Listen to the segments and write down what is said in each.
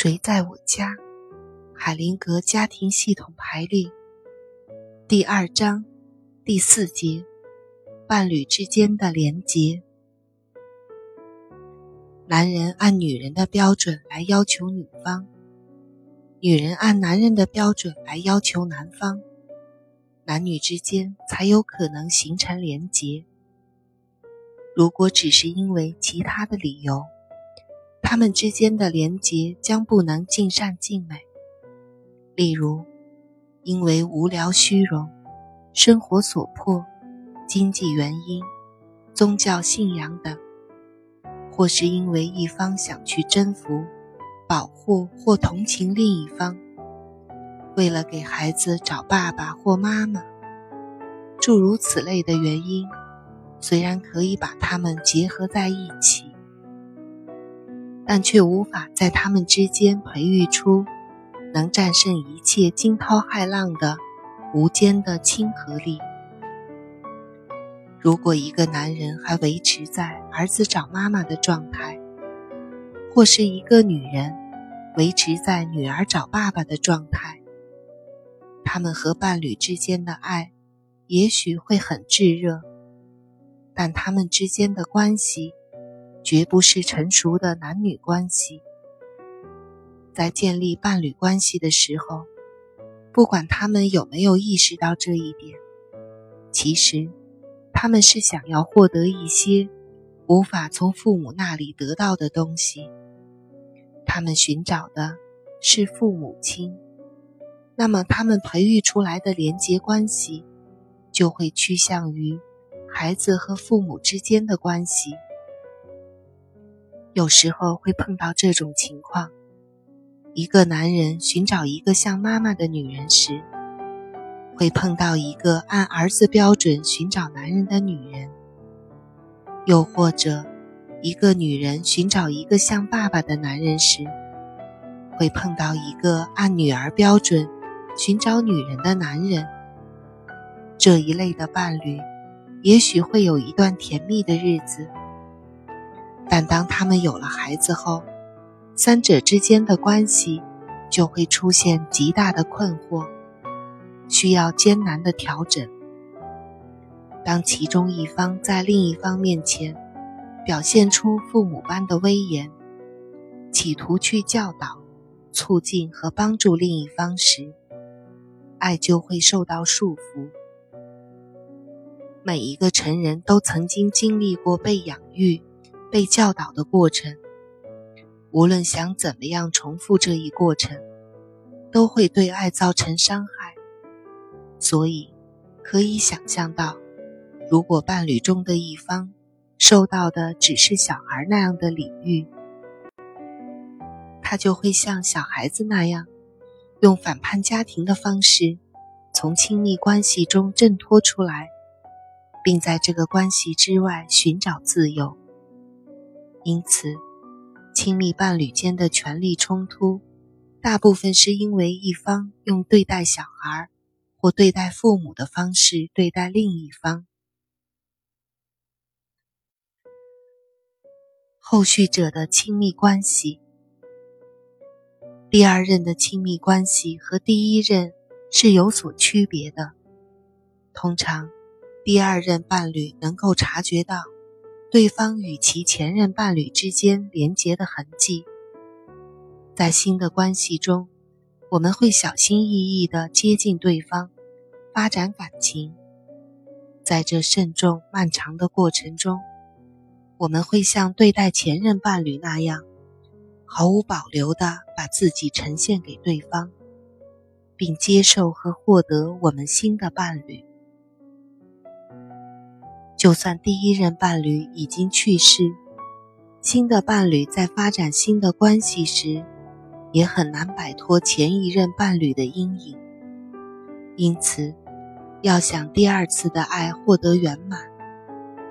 谁在我家？海灵格家庭系统排列第二章第四节：伴侣之间的连结。男人按女人的标准来要求女方，女人按男人的标准来要求男方，男女之间才有可能形成连结。如果只是因为其他的理由，他们之间的连结将不能尽善尽美。例如，因为无聊、虚荣、生活所迫、经济原因、宗教信仰等，或是因为一方想去征服、保护或同情另一方，为了给孩子找爸爸或妈妈，诸如此类的原因。虽然可以把他们结合在一起，但却无法在他们之间培育出能战胜一切惊涛骇浪的无间的亲和力。如果一个男人还维持在儿子找妈妈的状态，或是一个女人维持在女儿找爸爸的状态，他们和伴侣之间的爱也许会很炙热。但他们之间的关系，绝不是成熟的男女关系。在建立伴侣关系的时候，不管他们有没有意识到这一点，其实他们是想要获得一些无法从父母那里得到的东西。他们寻找的是父母亲，那么他们培育出来的连结关系，就会趋向于。孩子和父母之间的关系，有时候会碰到这种情况：一个男人寻找一个像妈妈的女人时，会碰到一个按儿子标准寻找男人的女人；又或者，一个女人寻找一个像爸爸的男人时，会碰到一个按女儿标准寻找女人的男人。这一类的伴侣。也许会有一段甜蜜的日子，但当他们有了孩子后，三者之间的关系就会出现极大的困惑，需要艰难的调整。当其中一方在另一方面前表现出父母般的威严，企图去教导、促进和帮助另一方时，爱就会受到束缚。每一个成人都曾经经历过被养育、被教导的过程，无论想怎么样重复这一过程，都会对爱造成伤害。所以，可以想象到，如果伴侣中的一方受到的只是小孩那样的礼遇，他就会像小孩子那样，用反叛家庭的方式，从亲密关系中挣脱出来。并在这个关系之外寻找自由。因此，亲密伴侣间的权力冲突，大部分是因为一方用对待小孩或对待父母的方式对待另一方。后续者的亲密关系，第二任的亲密关系和第一任是有所区别的，通常。第二任伴侣能够察觉到对方与其前任伴侣之间连结的痕迹，在新的关系中，我们会小心翼翼地接近对方，发展感情。在这慎重漫长的过程中，我们会像对待前任伴侣那样，毫无保留地把自己呈现给对方，并接受和获得我们新的伴侣。就算第一任伴侣已经去世，新的伴侣在发展新的关系时，也很难摆脱前一任伴侣的阴影。因此，要想第二次的爱获得圆满，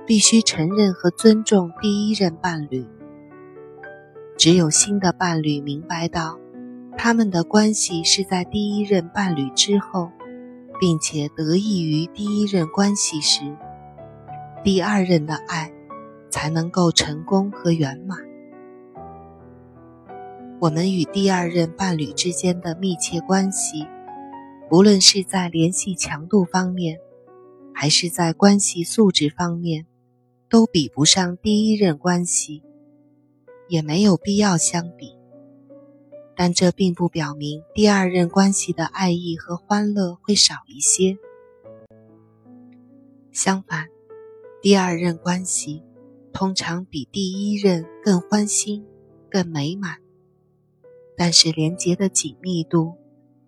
必须承认和尊重第一任伴侣。只有新的伴侣明白到，他们的关系是在第一任伴侣之后，并且得益于第一任关系时。第二任的爱才能够成功和圆满。我们与第二任伴侣之间的密切关系，无论是在联系强度方面，还是在关系素质方面，都比不上第一任关系，也没有必要相比。但这并不表明第二任关系的爱意和欢乐会少一些。相反，第二任关系通常比第一任更欢欣、更美满。但是连结的紧密度，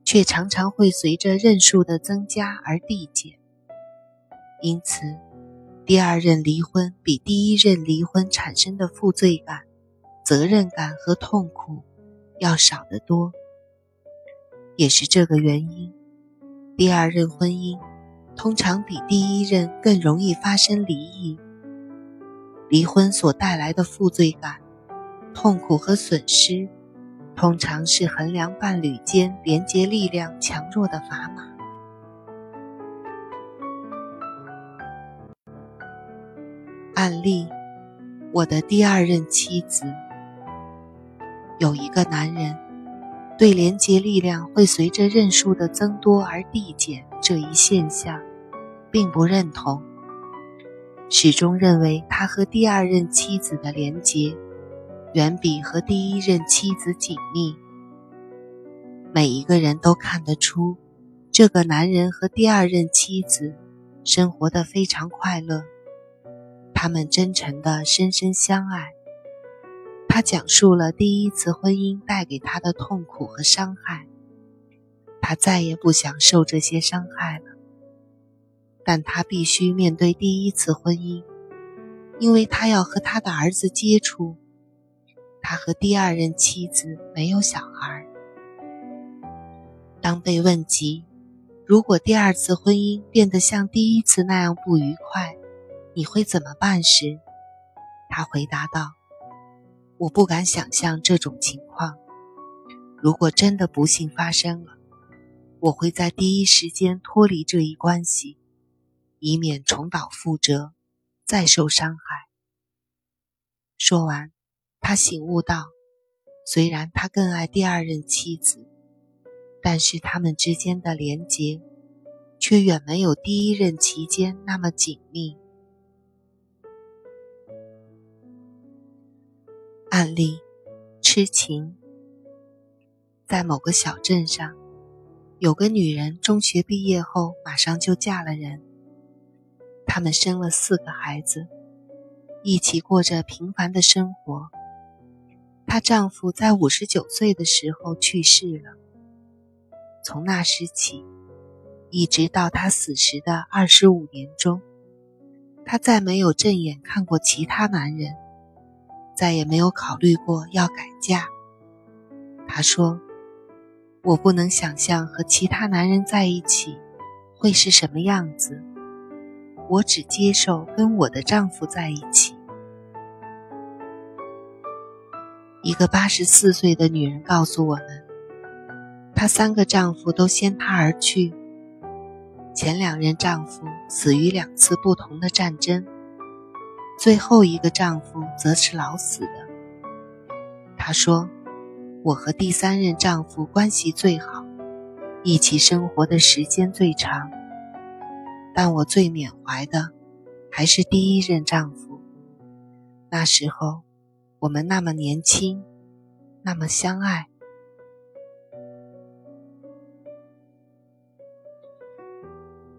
却常常会随着任数的增加而递减。因此，第二任离婚比第一任离婚产生的负罪感、责任感和痛苦要少得多。也是这个原因，第二任婚姻通常比第一任更容易发生离异。离婚所带来的负罪感、痛苦和损失。通常是衡量伴侣间连结力量强弱的砝码。案例：我的第二任妻子。有一个男人对连接力量会随着任数的增多而递减这一现象，并不认同，始终认为他和第二任妻子的连结。远比和第一任妻子紧密。每一个人都看得出，这个男人和第二任妻子生活的非常快乐，他们真诚的深深相爱。他讲述了第一次婚姻带给他的痛苦和伤害，他再也不想受这些伤害了。但他必须面对第一次婚姻，因为他要和他的儿子接触。他和第二任妻子没有小孩。当被问及如果第二次婚姻变得像第一次那样不愉快，你会怎么办时，他回答道：“我不敢想象这种情况。如果真的不幸发生了，我会在第一时间脱离这一关系，以免重蹈覆辙，再受伤害。”说完。他醒悟到，虽然他更爱第二任妻子，但是他们之间的连结却远没有第一任期间那么紧密。案例：痴情。在某个小镇上，有个女人中学毕业后马上就嫁了人，他们生了四个孩子，一起过着平凡的生活。她丈夫在五十九岁的时候去世了。从那时起，一直到她死时的二十五年中，她再没有正眼看过其他男人，再也没有考虑过要改嫁。她说：“我不能想象和其他男人在一起会是什么样子，我只接受跟我的丈夫在一起。”一个八十四岁的女人告诉我们，她三个丈夫都先她而去，前两任丈夫死于两次不同的战争，最后一个丈夫则是老死的。她说：“我和第三任丈夫关系最好，一起生活的时间最长，但我最缅怀的还是第一任丈夫，那时候。”我们那么年轻，那么相爱。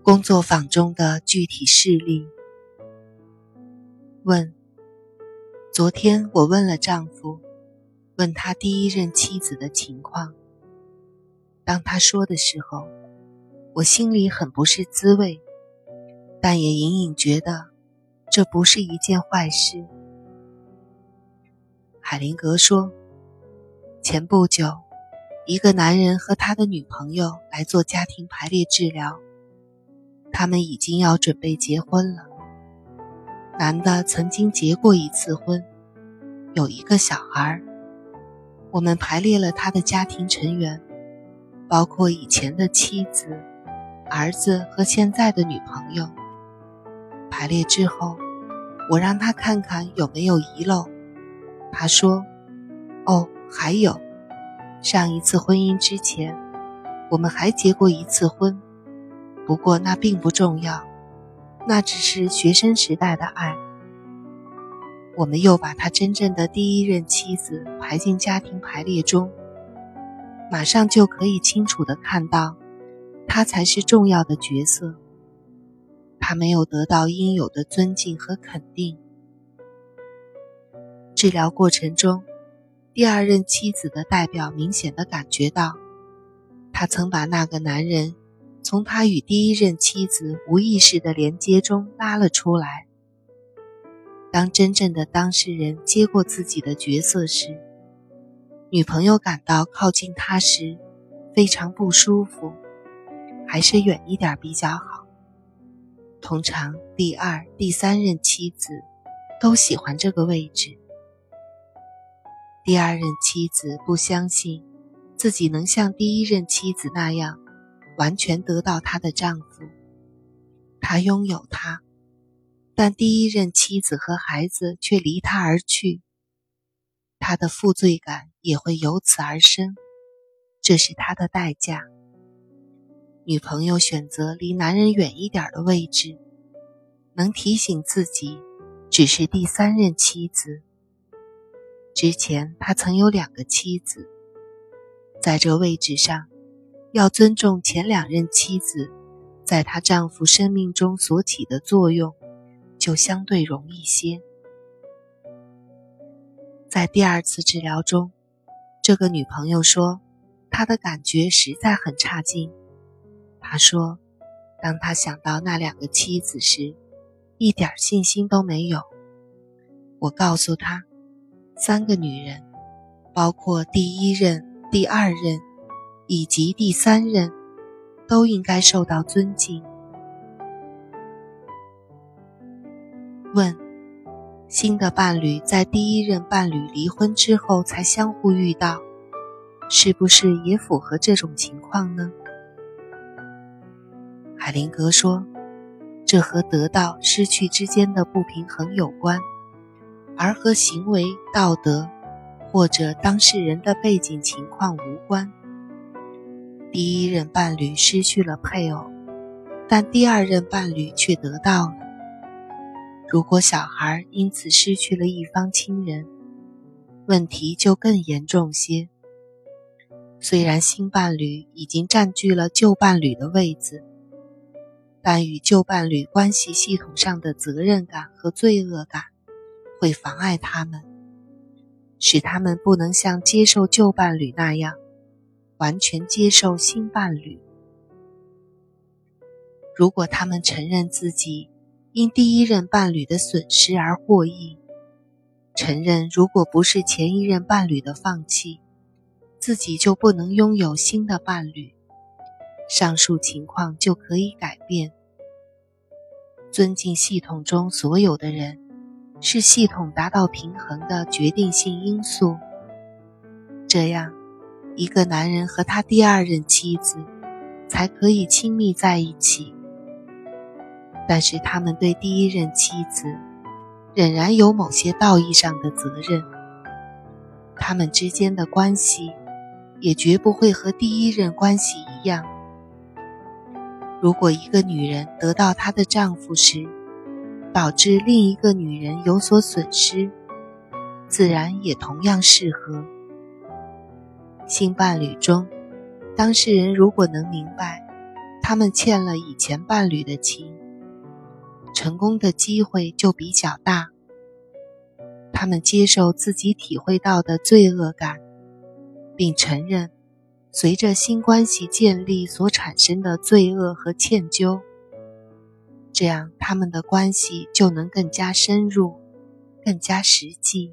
工作坊中的具体事例：问，昨天我问了丈夫，问他第一任妻子的情况。当他说的时候，我心里很不是滋味，但也隐隐觉得这不是一件坏事。海灵格说：“前不久，一个男人和他的女朋友来做家庭排列治疗。他们已经要准备结婚了。男的曾经结过一次婚，有一个小孩。我们排列了他的家庭成员，包括以前的妻子、儿子和现在的女朋友。排列之后，我让他看看有没有遗漏。”他说：“哦，还有，上一次婚姻之前，我们还结过一次婚，不过那并不重要，那只是学生时代的爱。我们又把他真正的第一任妻子排进家庭排列中，马上就可以清楚的看到，他才是重要的角色。他没有得到应有的尊敬和肯定。治疗过程中，第二任妻子的代表明显的感觉到，他曾把那个男人从他与第一任妻子无意识的连接中拉了出来。当真正的当事人接过自己的角色时，女朋友感到靠近他时非常不舒服，还是远一点比较好。通常，第二、第三任妻子都喜欢这个位置。第二任妻子不相信自己能像第一任妻子那样完全得到她的丈夫，她拥有他。但第一任妻子和孩子却离他而去，他的负罪感也会由此而生，这是他的代价。女朋友选择离男人远一点的位置，能提醒自己，只是第三任妻子。之前他曾有两个妻子，在这位置上，要尊重前两任妻子在她丈夫生命中所起的作用。就相对容易些。在第二次治疗中，这个女朋友说，她的感觉实在很差劲。他说，当他想到那两个妻子时，一点信心都没有。我告诉她，三个女人，包括第一任、第二任以及第三任，都应该受到尊敬。问：新的伴侣在第一任伴侣离婚之后才相互遇到，是不是也符合这种情况呢？海灵格说，这和得到失去之间的不平衡有关，而和行为道德或者当事人的背景情况无关。第一任伴侣失去了配偶，但第二任伴侣却得到了。如果小孩因此失去了一方亲人，问题就更严重些。虽然新伴侣已经占据了旧伴侣的位子，但与旧伴侣关系系统上的责任感和罪恶感会妨碍他们，使他们不能像接受旧伴侣那样完全接受新伴侣。如果他们承认自己，因第一任伴侣的损失而获益，承认如果不是前一任伴侣的放弃，自己就不能拥有新的伴侣，上述情况就可以改变。尊敬系统中所有的人，是系统达到平衡的决定性因素。这样，一个男人和他第二任妻子才可以亲密在一起。但是他们对第一任妻子仍然有某些道义上的责任，他们之间的关系也绝不会和第一任关系一样。如果一个女人得到她的丈夫时，导致另一个女人有所损失，自然也同样适合。新伴侣中，当事人如果能明白，他们欠了以前伴侣的情。成功的机会就比较大。他们接受自己体会到的罪恶感，并承认随着新关系建立所产生的罪恶和歉疚，这样他们的关系就能更加深入、更加实际。